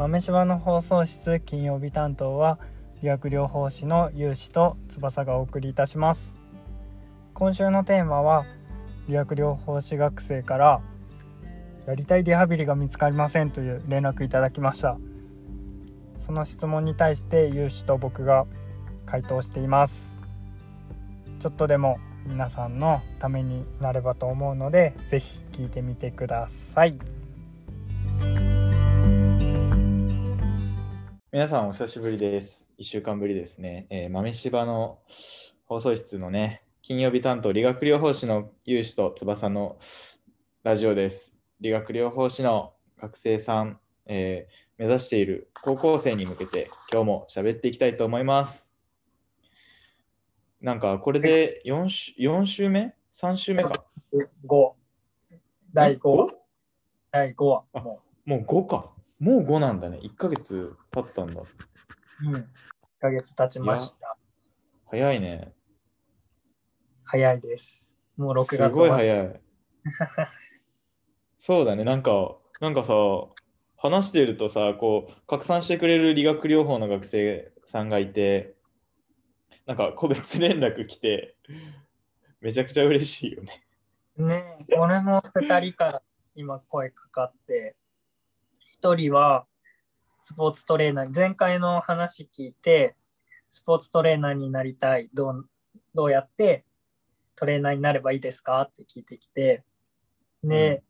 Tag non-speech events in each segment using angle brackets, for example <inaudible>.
豆柴の放送室金曜日担当は理学療法士の有志と翼がお送りいたします。今週のテーマは理学療法士学生からやりたいリハビリが見つかりませんという連絡いただきました。その質問に対して有志と僕が回答しています。ちょっとでも皆さんのためになればと思うので是非聞いてみてください。皆さんお久しぶりです。1週間ぶりですね。えー、豆柴の放送室のね、金曜日担当理学療法士の有志と翼のラジオです。理学療法士の学生さん、えー、目指している高校生に向けて今日も喋っていきたいと思います。なんかこれで 4, 週4週目 ?3 週目か。5。第 5, 第5話。もうもう5か。もう5なんだね。1ヶ月経ったんだ。うん。1ヶ月経ちました。早いね。早いです。もう6月すごい早い。<laughs> そうだね。なんか、なんかさ、話してるとさ、こう、拡散してくれる理学療法の学生さんがいて、なんか個別連絡来て、めちゃくちゃ嬉しいよね。ね俺も2人から今声かかって、1人はスポーツトレーナー、前回の話聞いて、スポーツトレーナーになりたい、どうどうやってトレーナーになればいいですか？って聞いてきて、で、うん、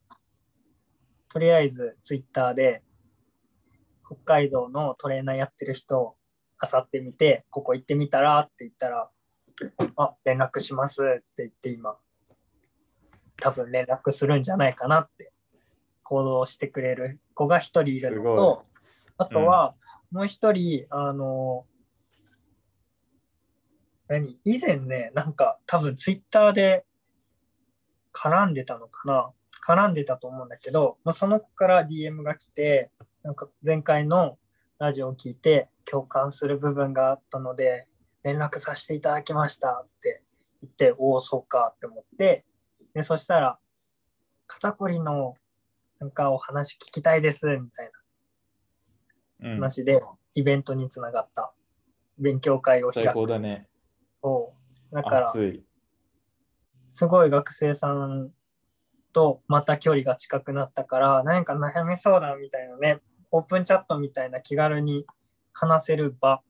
とりあえずツイッターで北海道のトレーナーやってる人あさってみて、ここ行ってみたら？って言ったら、あ、連絡しますって言って今、多分連絡するんじゃないかなって行動してくれる子が一人いるのと、あとはもう一人、あの、何？以前ね、なんか多分ツイッターで絡んでたのかな？絡んでたと思うんだけど、まあ、その子から DM が来て、なんか前回のラジオを聞いて共感する部分があったので連絡させていただきましたって言っておおそうかって思ってでそしたら肩こりのなんかお話聞きたいですみたいな話で、イベントにつながった勉強会を開く。最高だね。そうだからすごい学生さんとまた距離が近くなったから何か悩み相談みたいなねオープンチャットみたいな気軽に話せる場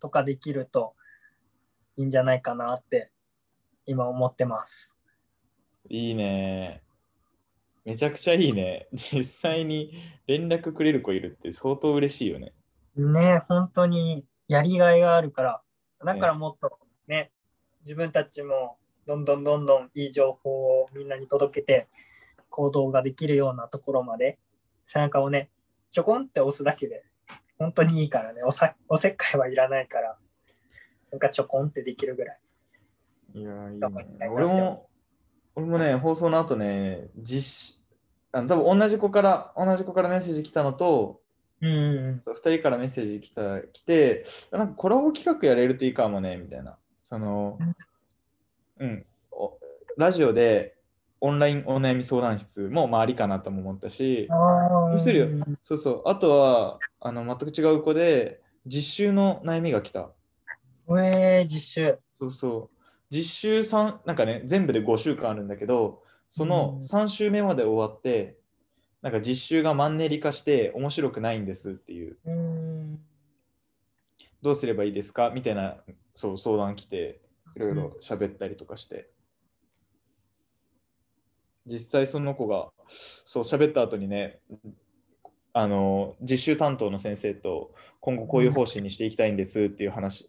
とかできるといいんじゃないかなって今思ってます。いいね。めちゃくちゃいいね。実際に連絡くれる子いるって相当嬉しいよね。ね本当にやりがいがあるから、だからもっとね、ね自分たちもどんどんどんどんいい情報をみんなに届けて行動ができるようなところまで背中をねちょこんって押すだけで、本当にいいからね、おさおせっかいはいらないから、なんかちょこんってできるぐらい。いや、いいね。俺も、俺もね、放送の後ね、実あの多分同じ子から、同じ子からメッセージ来たのと、うん、2人からメッセージ来た来て、なんかコラボ企画やれるといいかもね、みたいな。その、うん、ラジオでオンラインお悩み相談室もまあありかなとも思ったし、もう一人、そうそう、あとはあの全く違う子で、実習の悩みが来た。えー、実習。そうそう。実習3、なんかね、全部で5週間あるんだけど、その3週目まで終わって、なんか実習がマンネリ化して面白くないんですっていう。うどうすればいいですか？みたいなそう相談来て、いろいろ喋ったりとかして。実際その子がそう喋った後にねあの実習担当の先生と今後こういう方針にしていきたいんですっていう話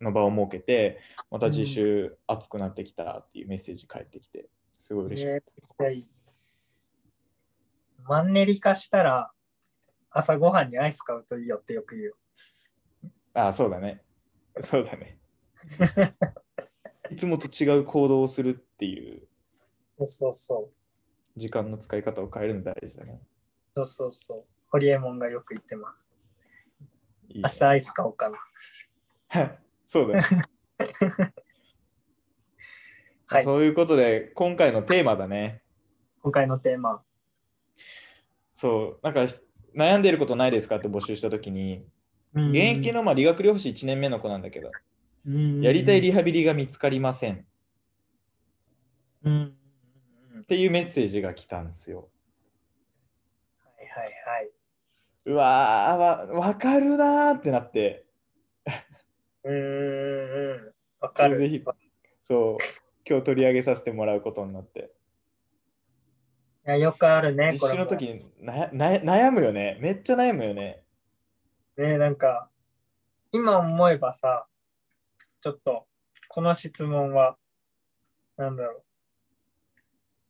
の場を設けてまた実習熱くなってきたっていうメッセージ返ってきてすごい嬉しかった。マンネリ化したら朝ごはんにアイス買うといいよってよく言う。ああ、そうだね。そうだね。<laughs> いつもと違う行動をするっていう。そうそうそう。時間の使い方を変えるの大事だね。そうそうそう。ホリエモンがよく言ってます。いいね、明日アイス買おうかな。<laughs> そうだね。<laughs> はい、そういうことで、今回のテーマだね。今回のテーマ。そう、なんか悩んでいることないですかって募集したときに、うん現役のまあ理学療法士1年目の子なんだけど、うんやりたいリハビリが見つかりませんっていうメッセージが来たんですよ。はいはいはい。うわーわ、わかるなーってなって、うんうんうん。わかる。ぜひ、そう、今日取り上げさせてもらうことになって。いやよくあるね、実。習の時になな悩むよね。めっちゃ悩むよね。ねなんか、今思えばさ、ちょっと、この質問は、なんだろう。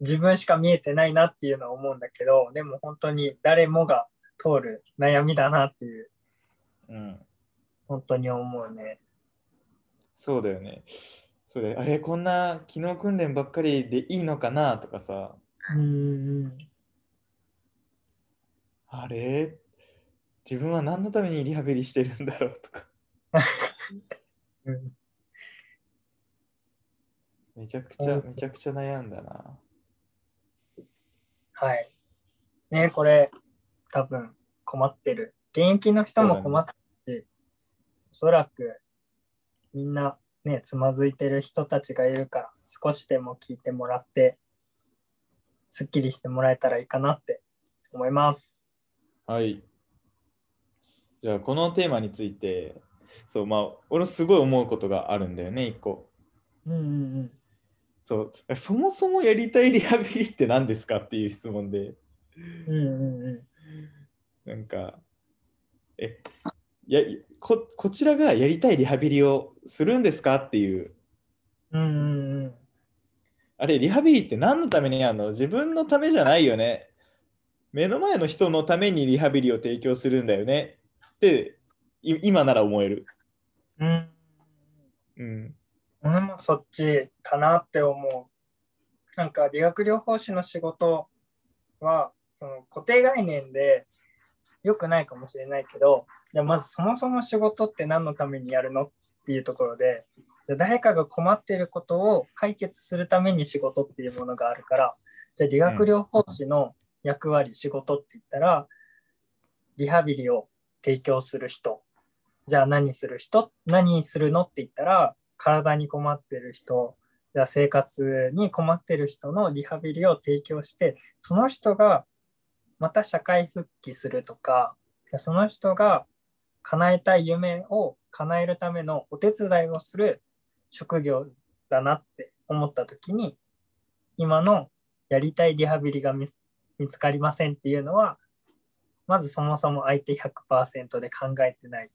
自分しか見えてないなっていうのは思うんだけど、でも本当に誰もが通る悩みだなっていう、うん。本当に思うね。そうだよね。そうだよあれ、こんな機能訓練ばっかりでいいのかなとかさ、うんうん。あれ？自分は何のためにリハビリしてるんだろうとか、うんめちゃくちゃう、んめちゃくちゃ悩んだな。はい。ねこれ、多分困ってる。現役の人も困ってるし、おそらくみんなね、つまずいてる人たちがいるから、少しでも聞いてもらって、すっきりしてもらえたらいいかなって思います。はい。じゃあ、このテーマについて、そう、まあ、俺すごい思うことがあるんだよね、一個。うんうんそう、そもそもやりたいリハビリって何ですかっていう質問で、うん。うんうんうん。なんか、え、やここちらがやりたいリハビリをするんですかっていう、うんうんうん。あれ、リハビリって何のためにやるの？自分のためじゃないよね。目の前の人のためにリハビリを提供するんだよねって、い今なら思える。うんうん。俺もそっちかなって思う。なんか理学療法士の仕事はその固定概念で良くないかもしれないけど、じゃまずそもそも仕事って何のためにやるのっていうところで、誰かが困っていることを解決するために仕事っていうものがあるから、じゃあ理学療法士の役割、仕事って言ったら、リハビリを提供する人。じゃあ何する人？何するのって言ったら、体に困ってる人、じゃあ生活に困ってる人のリハビリを提供して、その人がまた社会復帰するとか、その人が叶えたい夢を叶えるためのお手伝いをする職業だなって思った時に、今のやりたいリハビリが見つかりませんっていうのは、まずそもそも相手100%で考えてない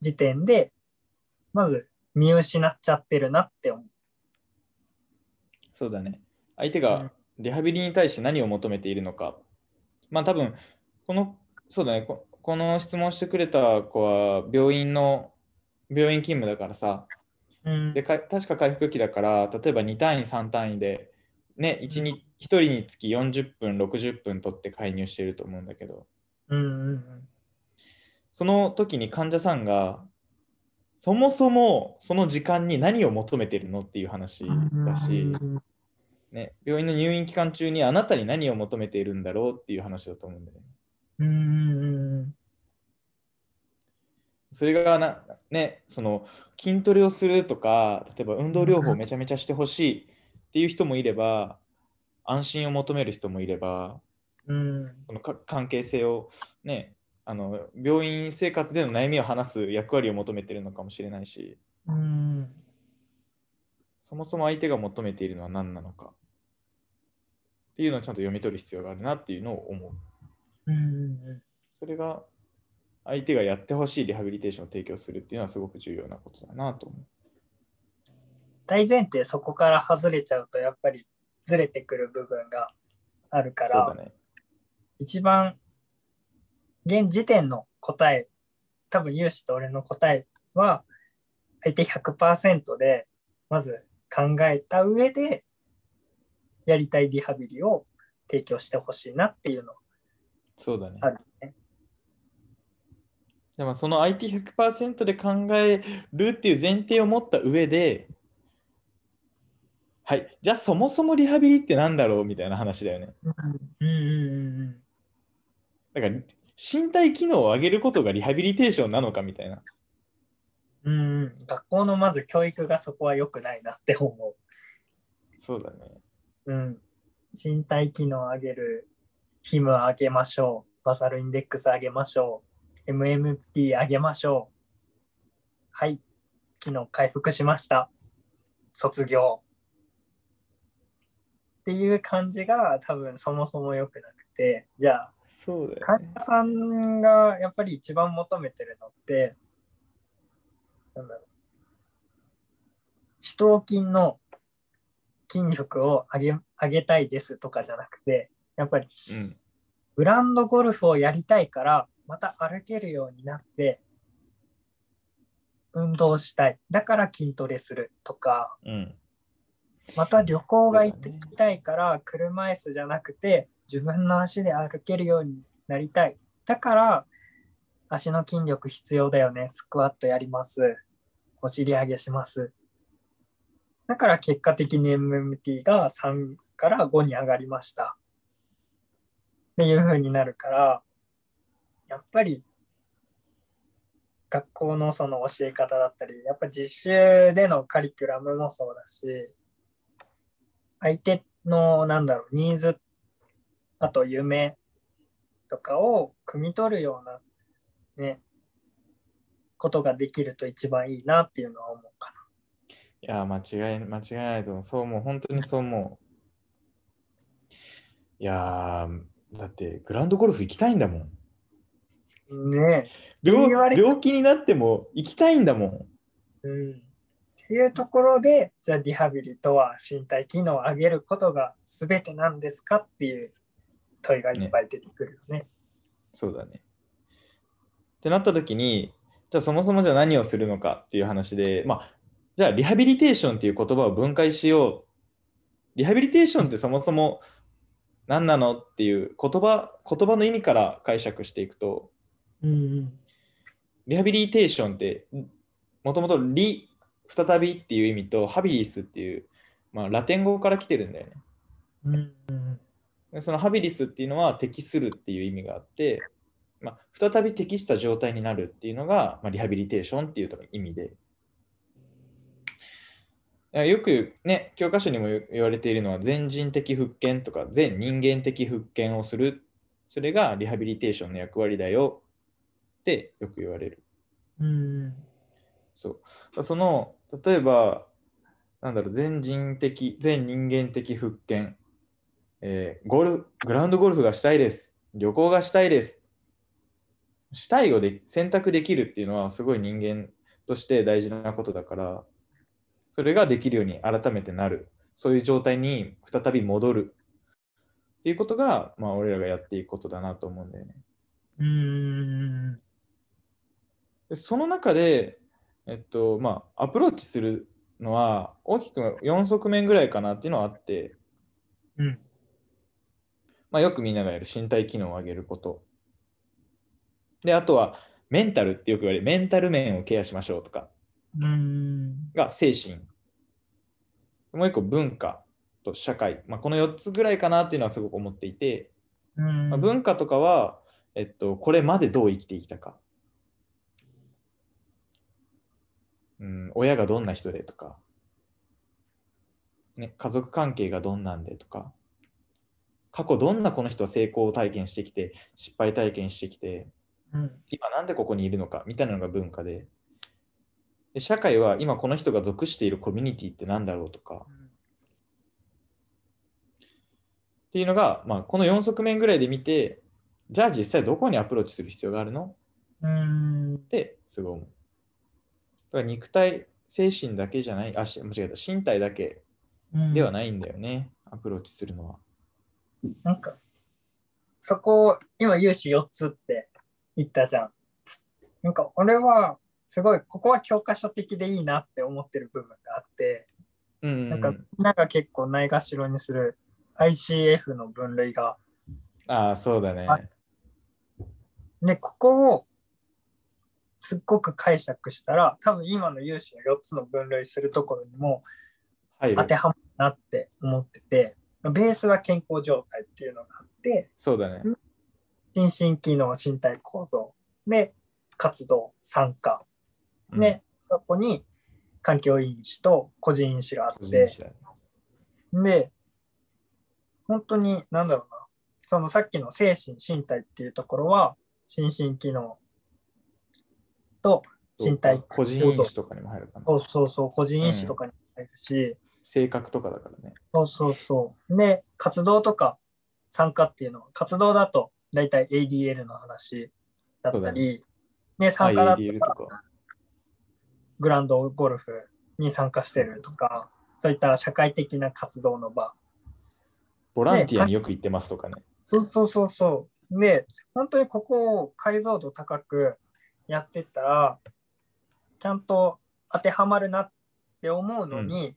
時点で、まず見失っちゃってるなって思う。そうだね。相手がリハビリに対して何を求めているのか。まあ多分、この、そうだね、ここの質問してくれた子は病院の、病院勤務だからさ、うん。でか確か回復期だから、例えば2単位、3単位で、ね、1, に1人につき40分、60分取って介入していると思うんだけど、うんうんその時に患者さんが、そもそもその時間に何を求めてるのっていう話うんだし、ね、病院の入院期間中にあなたに何を求めているんだろうっていう話だと思うんだよね。うんうんそれがな、ね、その筋トレをするとか、例えば運動療法をめちゃめちゃしてほしいっていう人もいれば、安心を求める人もいれば、うん。このか関係性を、ね、あの病院生活での悩みを話す役割を求めているのかもしれないし、うん。そもそも相手が求めているのは何なのか。っていうのをちゃんと読み取る必要があるなっていうのを思う。うん。それが相手がやってほしいリハビリテーションを提供するっていうのはすごく重要なことだなと思う。大前提そこから外れちゃうとやっぱりずれてくる部分があるから、ね。一番現時点の答え多分有志と俺の答えは相手100%でまず考えた上でやりたいリハビリを提供してほしいなっていうのそうだね。あるね。でもその IT100% で考えるっていう前提を持った上で、はい、じゃあそもそもリハビリってなんだろうみたいな話だよね。うんうんうんだから身体機能を上げることがリハビリテーションなのかみたいな。うん、学校のまず教育がそこは良くないなって思う。そうだね。うん。身体機能を上げる、ヒム上げましょう。バサルインデックス上げましょう。MMT 上げましょう。はい。機能回復しました。卒業。っていう感じが多分そもそも良くなくて、じゃあ、そうだよね。患者さんがやっぱり一番求めてるのって、なんだろう。四頭筋の筋力を上げ上げたいですとかじゃなくて、やっぱりうん。グランドゴルフをやりたいから、また歩けるようになって、運動したい。だから筋トレするとか、うん。また旅行が行ってきたいから、車椅子じゃなくて、自分の足で歩けるようになりたい。だから、足の筋力必要だよね。スクワットやります。お尻上げします。だから結果的に MMT が3から5に上がりました。っていう風になるから、やっぱり学校のその教え方だったり、やっぱ実習でのカリキュラムもそうだし、相手のなんだろう、ニーズ、あと夢とかを汲み取るようなね、ことができると一番いいなっていうのは思うかないや、間違い、間違いないと思う。そう思う。本当にそう思う。いやー、だってグランドゴルフ行きたいんだもん。な。ね病病気になっても行きたいんだもん。え。うん。っていうところで、じゃあリハビリとは身体機能を上げることが全てなんですかっていう問いがいっぱい出てくるよね。そうだね。ってなった時に、じゃあそもそもじゃあ何をするのかっていう話で、まあ、じゃあリハビリテーションっていう言葉を分解しよう。リハビリテーションってそもそも何なのっていう言葉言葉の意味から解釈していくと、うんうん。リハビリテーションってもともとリ、再びっていう意味とハビリスっていう、まあ、ラテン語から来てるんだよね。うんうんでそのハビリスっていうのは適するっていう意味があって、まあ、再び適した状態になるっていうのが、まあ、リハビリテーションっていう意味で。よくね、教科書にも言われているのは、全人的復健とか、全人間的復健をする。それがリハビリテーションの役割だよってよく言われる。うんそう。その、例えば、なんだろう、全人的、全人間的復健、えーゴルフ、グラウンドゴルフがしたいです。旅行がしたいです。したいをで選択できるっていうのは、すごい人間として大事なことだから、それができるように改めてなる。そういう状態に再び戻る。っていうことが、まあ、俺らがやっていくことだなと思うんだよね。うんでその中で、えっと、まあ、アプローチするのは、大きく4側面ぐらいかなっていうのはあって、うんまあ、よくみんながやる身体機能を上げること。で、あとは、メンタルってよく言われる、メンタル面をケアしましょうとか、うんが精神。もう一個、文化と社会。まあ、この4つぐらいかなっていうのはすごく思っていて、うんまあ、文化とかは、えっと、これまでどう生きてきたか。うん、親がどんな人でとか、ね、家族関係がどんなんでとか、過去どんなこの人は成功体験してきて、失敗体験してきて、うん。今なんでここにいるのかみたいなのが文化で、で社会は今この人が属しているコミュニティって何だろうとか、っていうのが、まあ、この4側面ぐらいで見て、じゃあ実際どこにアプローチする必要があるの？うん。ってすごい思う。だから肉体、精神だけじゃない、あ、し間違えた、身体だけうんではないんだよね、アプローチするのは。なんか、そこを、今、融資4つって言ったじゃん。なんか、俺は、すごい、ここは教科書的でいいなって思ってる部分があって、うんうんなんか、みんなが結構ないがしろにする ICF の分類が、ああ、そうだね。あで、ここを、すっごく解釈したら、多分今の融資の4つの分類するところにも当てはまるなって思ってて、ベースは健康状態っていうのがあって、そうだね。心身機能、身体構造。で、活動、参加。で、そこに環境因子と個人因子があって、で、本当に、なんだろうな、そのさっきの精神、身体っていうところは、心身機能と身体個人因子とかにも入るかな。そうそうそう、個人因子とかにも入るし、性格とかだからね。そうそうそう。で、活動とか参加っていうのは、活動だと大体 ADL の話だったり、ね、参加だとか。グランドゴルフに参加してるとか、そういった社会的な活動の場。ボランティアによく行ってますとかね。そうそうそうそう。で、本当にここを解像度高くやってったら、ちゃんと当てはまるなって思うのに、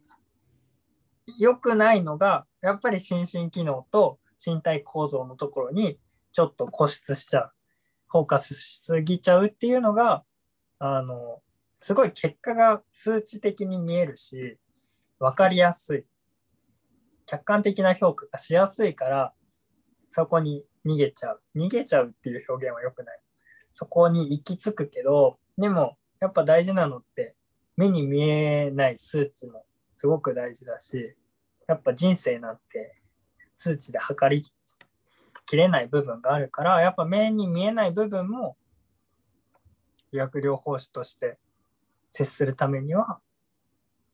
良、くないのが、やっぱり心身機能と身体構造のところにちょっと固執しちゃう。フォーカスしすぎちゃうっていうのが、あの、すごい結果が数値的に見えるし、わかりやすい。客観的な評価がしやすいから、そこに逃げちゃう。逃げちゃうっていう表現は良くない。そこに行き着くけど、でもやっぱ大事なのって目に見えない数値もすごく大事だし、やっぱ人生なんて数値で測りきれない部分があるから、やっぱ目に見えない部分も医薬療法士として接するためには、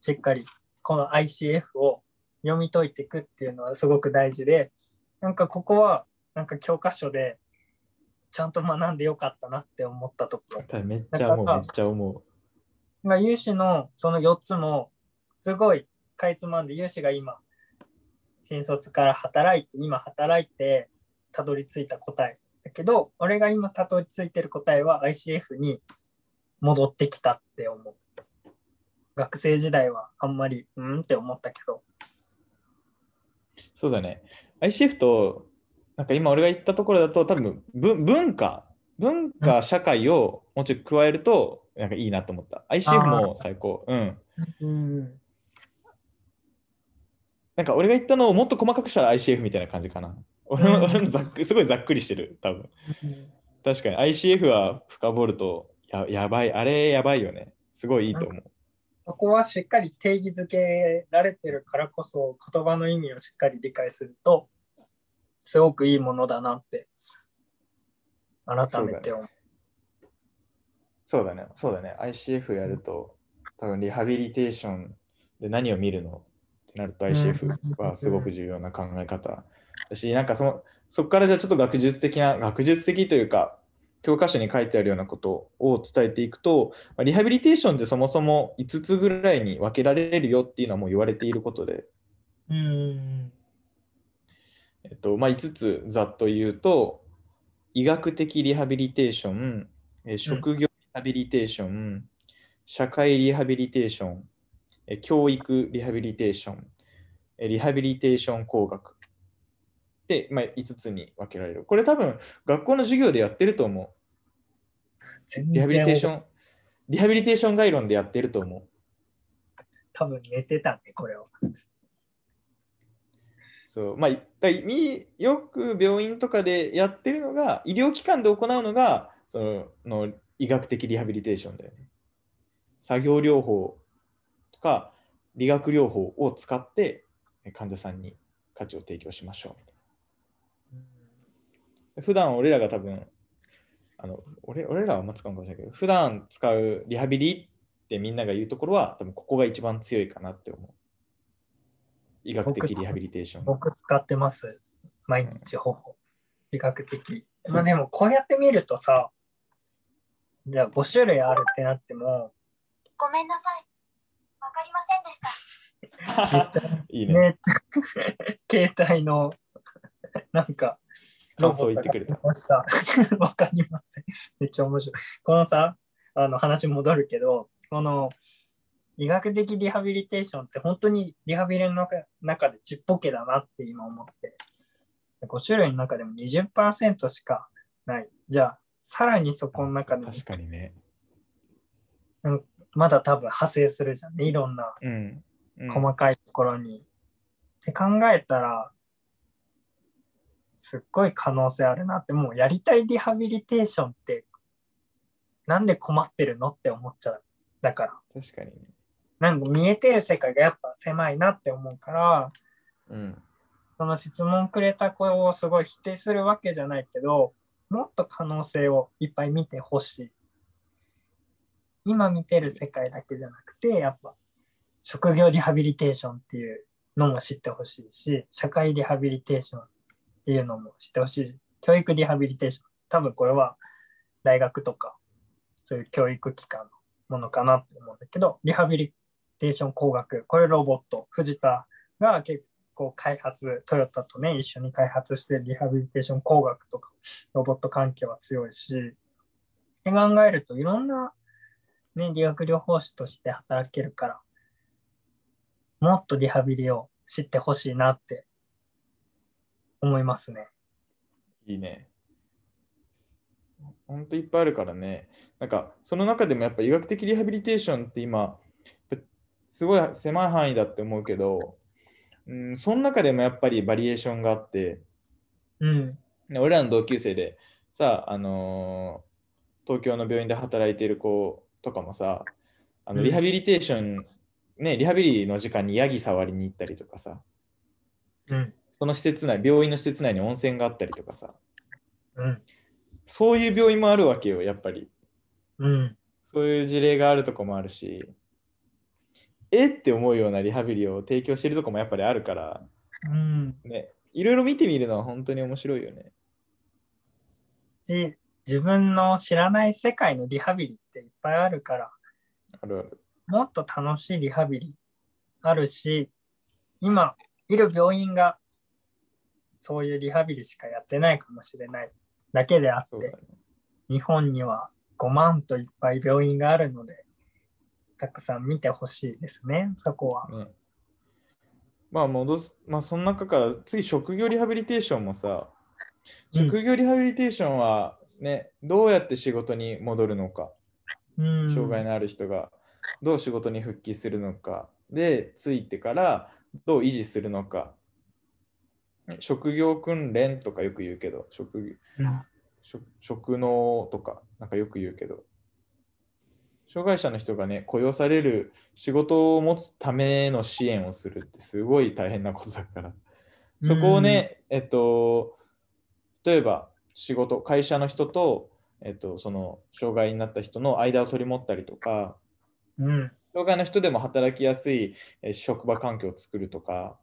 しっかりこの ICF を読み解いていくっていうのはすごく大事で、なんかここはなんか教科書でちゃんと学んでよかったなって思ったところ。めっちゃ思う、めっちゃ思う。まあ、有志のその4つもすごいかいつまんで有志が今新卒から働いて今働いてたどり着いた答えだけど俺が今たどり着いてる答えは ICF に戻ってきたって思う学生時代はあんまりうんって思ったけどそうだね ICF となんか今俺が言ったところだと多分文文化文化社会をもうちょい加えるとなんかいいなと思った。ICF も最高。うん。うんなんか俺が言ったのをもっと細かくしたら ICF みたいな感じかな。俺の,、俺のざっくすごいざっくりしてる、多分。確かに ICF は深掘るとややばい、あれやばいよね。すごいいいと思う。そこはしっかり定義づけられてるからこそ言葉の意味をしっかり理解するとすごくいいものだなって改めて思う。そうだね、そうだね。ICF やると、多分リハビリテーションで何を見るのってなると ICF はすごく重要な考え方。だし、なんかそのそこからじゃあちょっと学術的な、学術的というか、教科書に書いてあるようなことを伝えていくと、リハビリテーションってそもそも5つぐらいに分けられるよっていうのはもう言われていることで、うんえっとまあ、5つざっと言うと、医学的リハビリテーション、え職業リハビリテーション、社会リハビリテーション、え教育リハビリテーション、えリハビリテーション工学で、まあ、5つに分けられる。これ多分学校の授業でやってると思う。リハビリテーション、リハビリテーション概論でやってると思う。多分寝てたね、これを。そうまあ、だよく病院とかでやってるのが、医療機関で行うのが、そのの医学的リハビリテーションだよね。作業療法とか理学療法を使って患者さんに価値を提供しましょう。普段俺らが多分、あの俺俺らはあんま使うかもしれないけど、普段使うリハビリってみんなが言うところは、多分ここが一番強いかなって思う。医学的リハビリテーション。僕使ってます。毎日ほぼ。医学的。まあでもこうやって見るとさ、じゃあ5種類あるってなっても、ごめんなさい。わかりませんでした。めっちゃいいね。ね、<laughs> 携帯のなんか、感想言ってくれた。ました。<laughs> わかりません。めっちゃ面白い。このさ、あの話戻るけど、この医学的リハビリテーションって本当にリハビリの中中でちっぽけだなって今思って。5種類の中でも20%しかない。じゃあ、さらにそこの中でも確かにね。まだ多分派生するじゃんね。いろんなうん。うん細かいところに。って考えたら、すっごい可能性あるなって、もうやりたいリハビリテーションって、なんで困ってるのって思っちゃう。だから、確かにね。なんか見えてる世界がやっぱ狭いなって思うから、うん。その質問くれた子をすごい否定するわけじゃないけど、もっと可能性をいっぱい見てほしい。今見てる世界だけじゃなくて、やっぱ職業リハビリテーションっていうのも知ってほしいし、社会リハビリテーションっていうのも知ってほしい。教育リハビリテーション。多分これは大学とか、そういう教育機関のものかなって思うんだけど、リハビリテーション工学、これロボット、藤田が結構開発、トヨタとね、一緒に開発してリハビリテーション工学とか、ロボット関係は強いし、って考えるといろんな、ね、理学療法士として働けるから、もっとリハビリを知ってほしいなって思いますね。いいね。ほんといっぱいあるからね。なんか、その中でもやっぱ医学的リハビリテーションって今、すごい狭い範囲だって思うけど、うん、その中でもやっぱりバリエーションがあって、うん。ね俺らの同級生でさ、あのー東京の病院で働いている子とかもさ、あのうんリハビリテーション、ね、リハビリの時間にヤギ触りに行ったりとかさ、うん。その施設内、病院の施設内に温泉があったりとかさ、うん。そういう病院もあるわけよ、やっぱり。うん。そういう事例があるとこもあるし、えって思うようなリハビリを提供してるとこもやっぱりあるから、うん。ね、いろいろ見てみるのは本当に面白いよね。し、自分の知らない世界のリハビリっていっぱいあるから、あるある。もっと楽しいリハビリあるし、今いる病院がそういうリハビリしかやってないかもしれないだけであってね。日本には5万といっぱい病院があるので、たくさん見てほしいですね、そこは。ね。まあ戻す、まあその中から次職業リハビリテーションもさ、うん。職業リハビリテーションはね、どうやって仕事に戻るのか、うん、障害のある人がどう仕事に復帰するのか、で、ついてからどう維持するのか、ね職業訓練とかよく言うけど、職業うん。職職能とかなんかよく言うけど障害者の人がね雇用される仕事を持つための支援をするってすごい大変なことだから。そこをね、えっと例えば仕事会社の人と、えっと、その障害になった人の間を取り持ったりとかうん、障害の人でも働きやすいえー職場環境を作るとか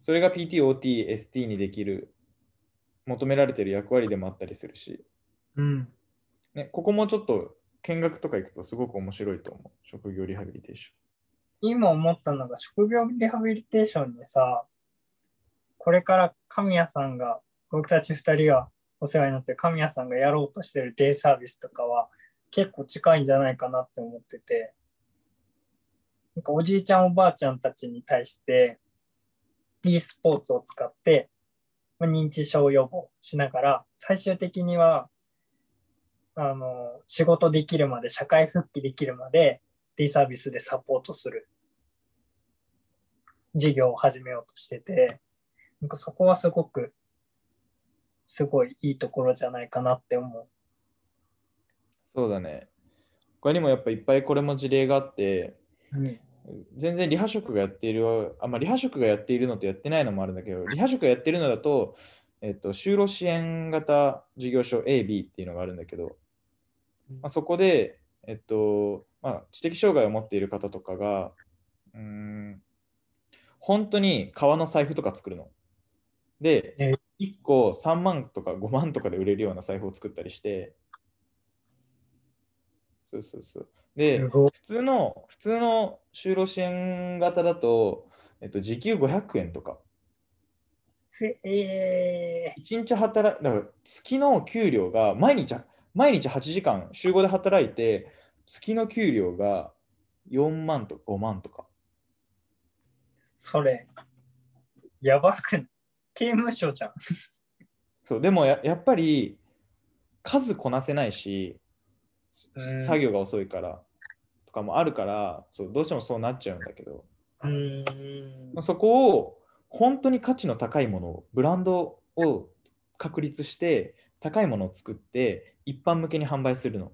それが PT、OT、ST にできる求められている役割でもあったりするし。うん、ね、ここもちょっと見学とか行くとすごく面白いと思う。職業リハビリテーション今思ったのが職業リハビリテーションにさ、これから神谷さんが、僕たち二人がお世話になって神谷さんがやろうとしてるデイサービスとかは結構近いんじゃないかなって思ってて、なんかおじいちゃんおばあちゃんたちに対して e スポーツを使って認知症予防しながら最終的にはあの仕事できるまで社会復帰できるまでデイサービスでサポートする事業を始めようとしてて、なんかそこはすごく、すごいいいところじゃないかなって思う。そうだね。他にもやっぱいっぱいこれも事例があって、うん。全然リハ職がやっている、あまあ、リハ職がやっているのとやってないのもあるんだけど、リハ職がやってるのだと、えっと、就労支援型事業所 A、B っていうのがあるんだけど、まあ、そこで、えっとまあ、知的障害を持っている方とかが、うーん、本当に革の財布とか作るの。でえ、1個3万とか5万とかで売れるような財布を作ったりして、そうそうそう。で。普通の、普通の就労支援型だと、えっと、時給500円とか、へえ1日働い、だから月の給料が毎日、毎日8時間、週5で働いて、月の給料が4万とか5万とか。それ、やばくない？刑務所じゃん。そう、でもややっぱり数こなせないし、うん作業が遅いからとかもあるから、そうどうしてもそうなっちゃうんだけど、うーん。そこを本当に価値の高いものを、ブランドを確立して高いものを作って一般向けに販売するの。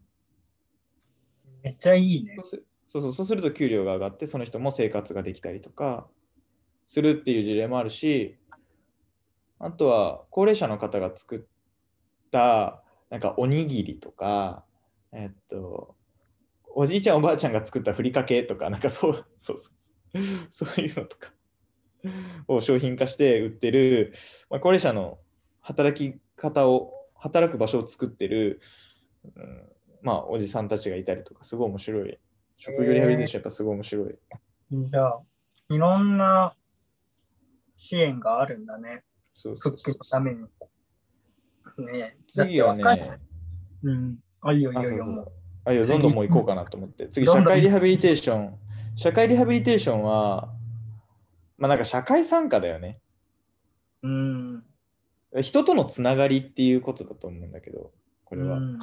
めっちゃいいねそう。すそうそうすると給料が上がってその人も生活ができたりとかするっていう事例もあるしあとは高齢者の方が作ったなんかおにぎりとかえっとおじいちゃんおばあちゃんが作ったふりかけとかなんかそうそうそうそうそういうのとかを商品化して売ってる、まあ、高齢者の働き方を働く場所を作ってる、うん、まあおじさんたちがいたりとかすごい面白い職業リハビリテーションやっぱすごい面白い。じゃあ、いろんな支援があるんだね。そうそために。ねえ次はね、うん。あ、いいよいいあよいいよ。あいいよどんどんもう行こうかなと思って。次、社会リハビリテーション。社会リハビリテーションは、まあなんか社会参加だよね。ううん。人とのつながりっていうことだと思うんだけど、これは。うん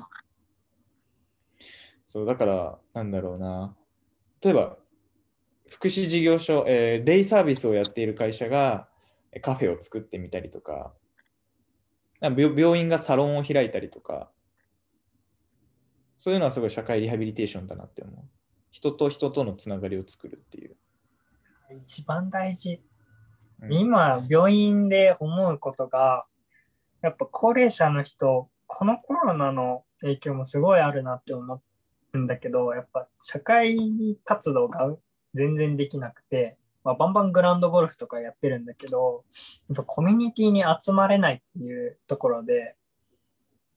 そう、だから、なんだろうな。例えば、福祉事業所、えーデイサービスをやっている会社がえカフェを作ってみたりとか、病院がサロンを開いたりとか、そういうのはすごい社会リハビリテーションだなって思う。人と人とのつながりを作るっていう。一番大事。うん今、病院で思うことが、やっぱ高齢者の人、このコロナの影響もすごいあるなって思うんだけど、やっぱ社会活動が全然できなくて、まあ、バンバングランドゴルフとかやってるんだけど、やっぱコミュニティに集まれないっていうところで、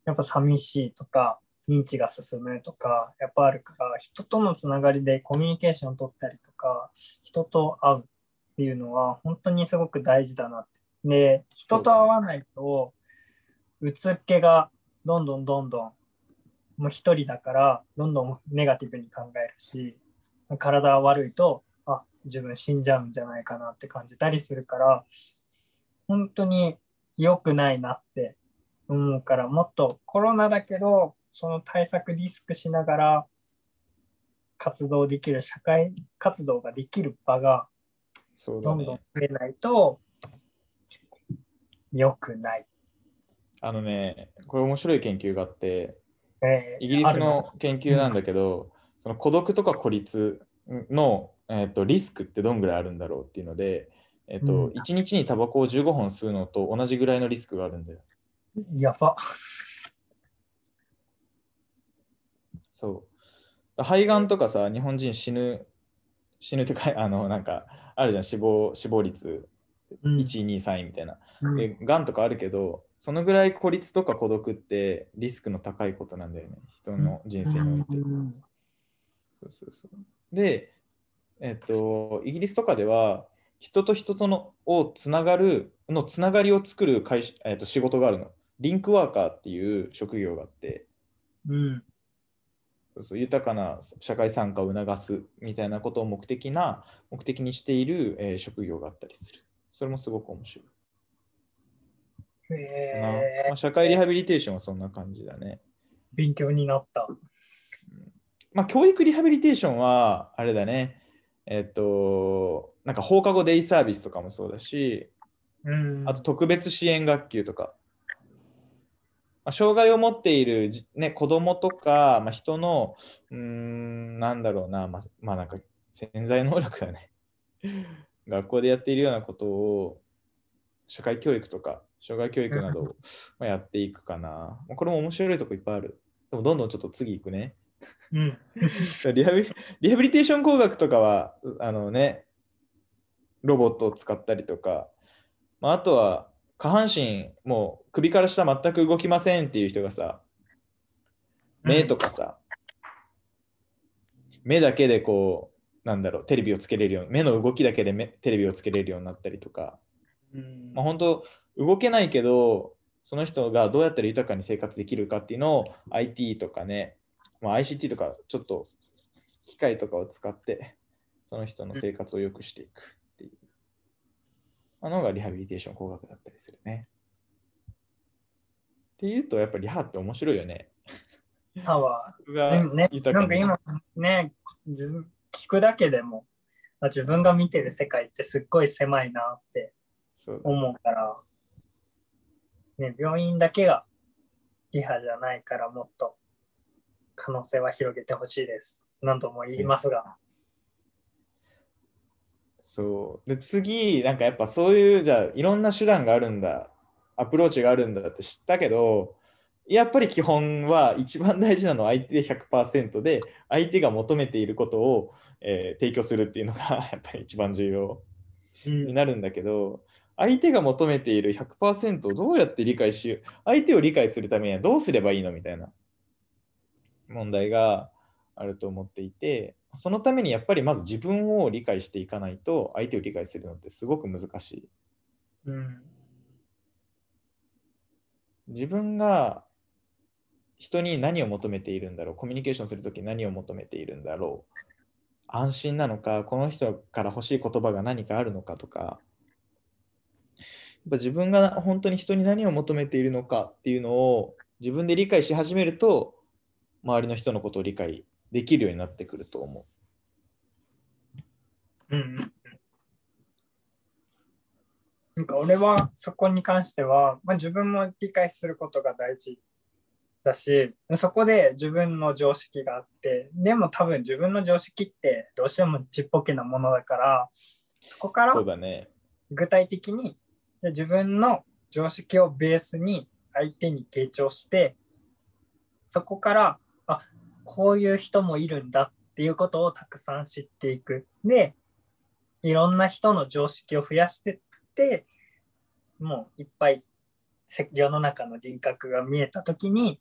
やっぱ寂しいとか、認知が進むとか、やっぱあるから、人とのつながりでコミュニケーションを取ったりとか、人と会うっていうのは本当にすごく大事だなって。で、人と会わないと、うつっ気がどんどんどんどん、もう一人だから、どんどんネガティブに考えるし、体が悪いと、あ、自分死んじゃうんじゃないかなって感じたりするから、本当に良くないなって思うから、もっとコロナだけど、その対策リスクしながら活動できる、社会活動ができる場がそうだどんどんね。増えないと良くない。あのね、これ面白い研究があって、えーイギリスの研究なんだけど、その孤独とか孤立の、えー、とリスクってどんぐらいあるんだろうっていうので、えーとうん1日にタバコを15本吸うのと同じぐらいのリスクがあるんだよ。やば。そう。だ肺がんとかさ、日本人死ぬ、死ぬってか、あの、なんか、あるじゃん、死亡死亡率うん1、2、3位みたいな。うんで、がんとかあるけど、そのぐらい孤立とか孤独ってリスクの高いことなんだよね、人の人生において。うんそうそうそう。で、えっと、イギリスとかでは、人と人とのをつながる、のつながりを作る会社、えっと、仕事があるの。リンクワーカーっていう職業があって、うんそうそう豊かな社会参加を促すみたいなことを目的な、目的にしている、えー職業があったりする。それもすごく面白いかな。えまあ、社会リハビリテーションはそんな感じだね。ー勉強になった。まあ、教育リハビリテーションは、あれだね、えっと、なんか放課後デイサービスとかもそうだし、うんあと特別支援学級とか、まあ、障害を持っているじ、ね、子供とか、まあ、人の、うーん、なんだろうな、まあ、まあ、なんか潜在能力だね。学校でやっているようなことを、社会教育とか、障害教育などをまあやっていくかな。まあこれも面白いとこいっぱいある。でもどんどんちょっと次行くね。うん <laughs> リハビリハビリテーション工学とかは、あのね、ロボットを使ったりとか、まあ、あとは下半身、もう首から下全く動きませんっていう人がさ、目とかさ、目だけでこう、なんだろう、テレビをつけれるよう目の動きだけで目テレビをつけれるようになったりとか、うん。まあ、本当動けないけど、その人がどうやったら豊かに生活できるかっていうのを IT とかね、まあ、ICT とかちょっと機械とかを使って、その人の生活を良くしていくっていう。あのがリハビリテーション工学だったりするね。っていうと、やっぱりリハって面白いよね。歯は。<laughs> そこがでもね、なんか今ね、自分聞くだけでも、あ自分が見てる世界ってすっごい狭いなって思うから、ね、病院だけがリハじゃないからもっと可能性は広げてほしいです。何度も言いますが。そう。で、次、なんかやっぱそういう、じゃあ、いろんな手段があるんだ、アプローチがあるんだって知ったけど、やっぱり基本は一番大事なのは相手で100%で、相手が求めていることを、えー提供するっていうのが <laughs> やっぱり一番重要うんになるんだけど、相手が求めている100%をどうやって理解し相手を理解するためにはどうすればいいのみたいな問題があると思っていて、そのためにやっぱりまず自分を理解していかないと、相手を理解するのってすごく難しい。うん自分が人に何を求めているんだろう、コミュニケーションするとき何を求めているんだろう、安心なのか、この人から欲しい言葉が何かあるのかとか、やっぱ自分が本当に人に何を求めているのかっていうのを自分で理解し始めると、周りの人のことを理解できるようになってくると思う。うん。なんか俺はそこに関しては、まあ、自分も理解することが大事だしそこで自分の常識があってでも多分自分の常識ってどうしてもちっぽけなものだからそこかう。らそうだね。具体的にで自分の常識をベースに相手に提供してそこからあこういう人もいるんだっていうことをたくさん知っていくでいろんな人の常識を増やしてってもういっぱいせ世の中の輪郭が見えた時に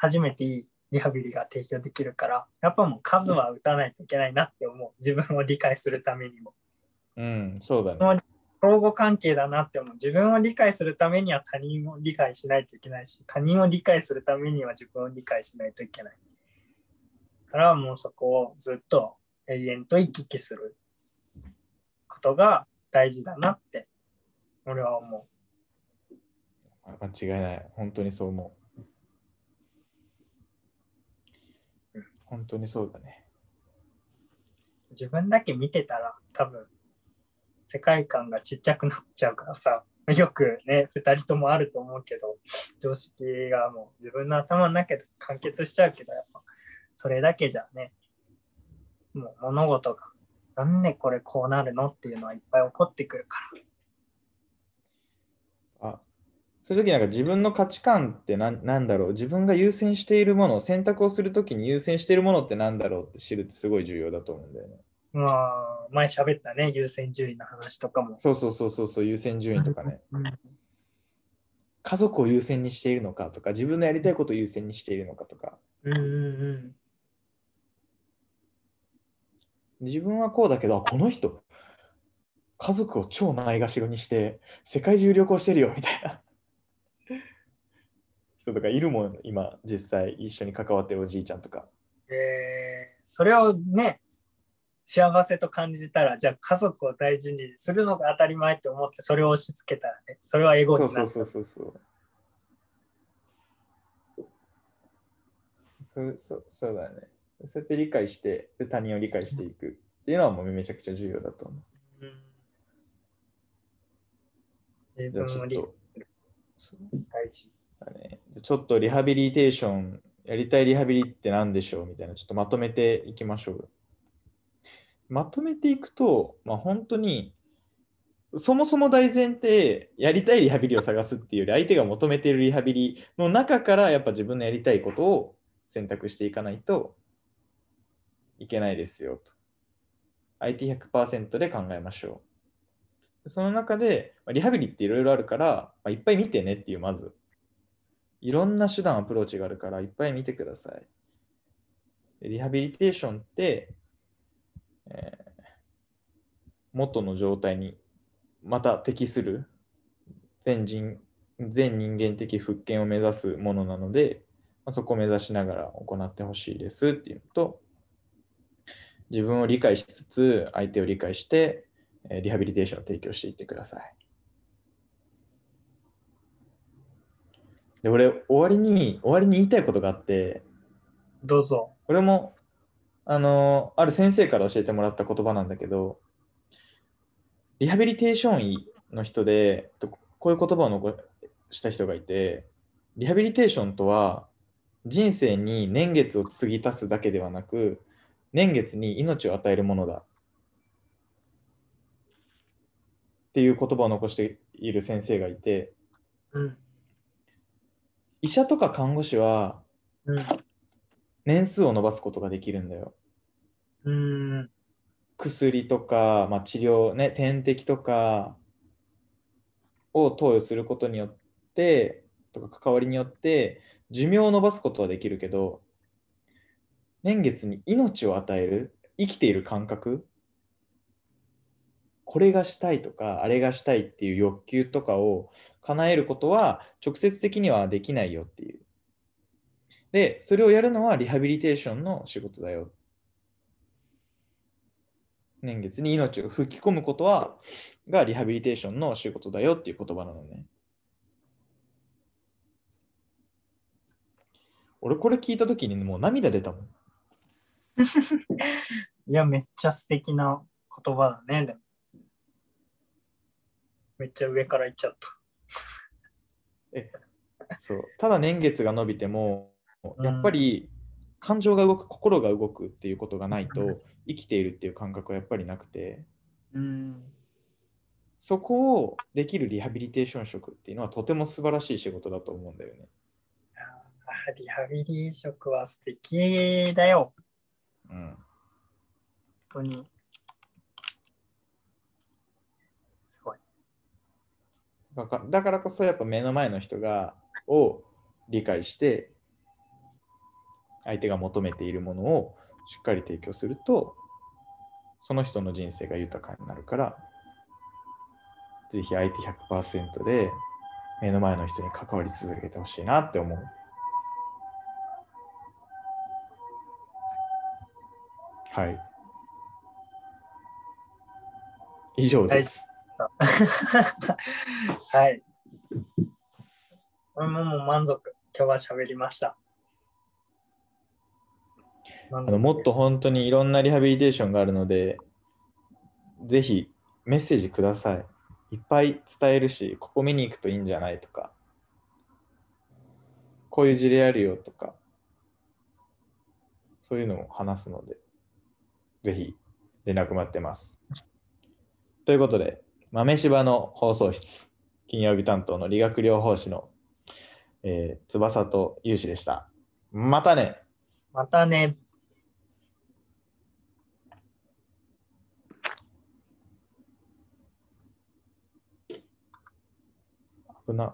初めていいリハビリが提供できるからやっぱもう数は打たないといけないなって思う自分を理解するためにも。うん、そうだね。相互関係だなって思う。自分を理解するためには他人を理解しないといけないし、他人を理解するためには自分を理解しないといけない。だからもうそこをずっと永遠と行き来することが大事だなって、俺は思間違いない。本当にそう思ううん。本当にそうだね。自分だけ見てたら多分世界観がちっちゃくなっちゃうからさ、よくね、二人ともあると思うけど、常識がもう自分の頭の中で完結しちゃうけど、やっぱそれだけじゃね、もう物事が、なんでこれこうなるのっていうのはいっぱい起こってくるから。あそういう時なんか自分の価値観って何なんだろう自分が優先しているもの選択をするときに優先しているものって何だろうって知るってすごい重要だと思うんだよね。まあ、前喋ったね、優先順位の話とかも。そうそうそうそうそう優先順位とかね。<laughs> うん家族を優先にしているのかとか自分のやりたいことを優先にしているのかとかうんうん自分はこうだけどあこの人家族を超ないがしろにして世界中旅行してるよみたいな人とかいるもん今実際一緒に関わってるおじいちゃんとか。えーそれをね、幸せと感じたら、じゃあ家族を大事にするのが当たり前って思って、それを押し付けたらね、それはエゴになる。そうそうそうそうそう。そうそうそうだね。そうやって理解して、で他人を理解していくっていうのはもうめちゃくちゃ重要だと思う。うん自分を理ょっと、そう大事。だね、ちょっとリハビリテーション、やりたいリハビリって何でしょうみたいな、ちょっとまとめていきましょう。まとめていくと、まあ、本当に、そもそも大前提、やりたいリハビリを探すっていうより、相手が求めているリハビリの中から、やっぱ自分のやりたいことを選択していかないといけないですよと。IT100% で考えましょう。その中で、まリハビリっていろいろあるから、まあ、いっぱい見てねっていう、まず。いろんな手段、アプローチがあるから、いっぱい見てください。リハビリテーションって、えー元の状態にまた適する全人全人間的復権を目指すものなので、まあ、そこを目指しながら行ってほしいですっていうと、自分を理解しつつ、相手を理解して、えーリハビリテーションを提供していってください。で、俺、終わりに、終わりに言いたいことがあって、どうぞ。これも、あの、ある先生から教えてもらった言葉なんだけど、リハビリテーション医の人で、とこういう言葉を残した人がいて、リハビリテーションとは人生に年月を継ぎ足すだけではなく、年月に命を与えるものだ。っていう言葉を残している先生がいて、うん。医者とか看護師はうん。年数を伸ばすことができるんだよ。うん。薬とか、まあ、治療ね点滴とかを投与することによってとか関わりによって寿命を伸ばすことはできるけど年月に命を与える生きている感覚これがしたいとかあれがしたいっていう欲求とかを叶えることは直接的にはできないよっていうでそれをやるのはリハビリテーションの仕事だよ年月に命を吹き込むことはがリハビリテーションの仕事だよっていう言葉なのね。俺これ聞いた時にもう涙出たもん。<laughs> いや、めっちゃ素敵な言葉だね。めっちゃ上から言っちゃった。<laughs> そうただ年月が伸びてもうんやっぱり感情が動く心が動くっていうことがないとうん生きているっていう感覚はやっぱりなくてうん。そこをできるリハビリテーション職っていうのはとても素晴らしい仕事だと思うんだよね。リハビリ職は素敵だよ。うん、本当に。すごい。だからこそやっぱ目の前の人がを理解して相手が求めているものをしっかり提供するとその人の人生が豊かになるからぜひ相手100%で目の前の人に関わり続けてほしいなって思う。はい。以上です。はい。<laughs> はい俺ももう満足。今日は喋りました。あのもっと本当にいろんなリハビリテーションがあるので、ぜひメッセージください。いっぱい伝えるし、ここ見に行くといいんじゃないとか、こういう事例あるよとか、そういうのを話すので、ぜひ連絡待ってます。ということで、豆柴の放送室、金曜日担当の理学療法士の、えー翼と有志でした。またねまたね。危な。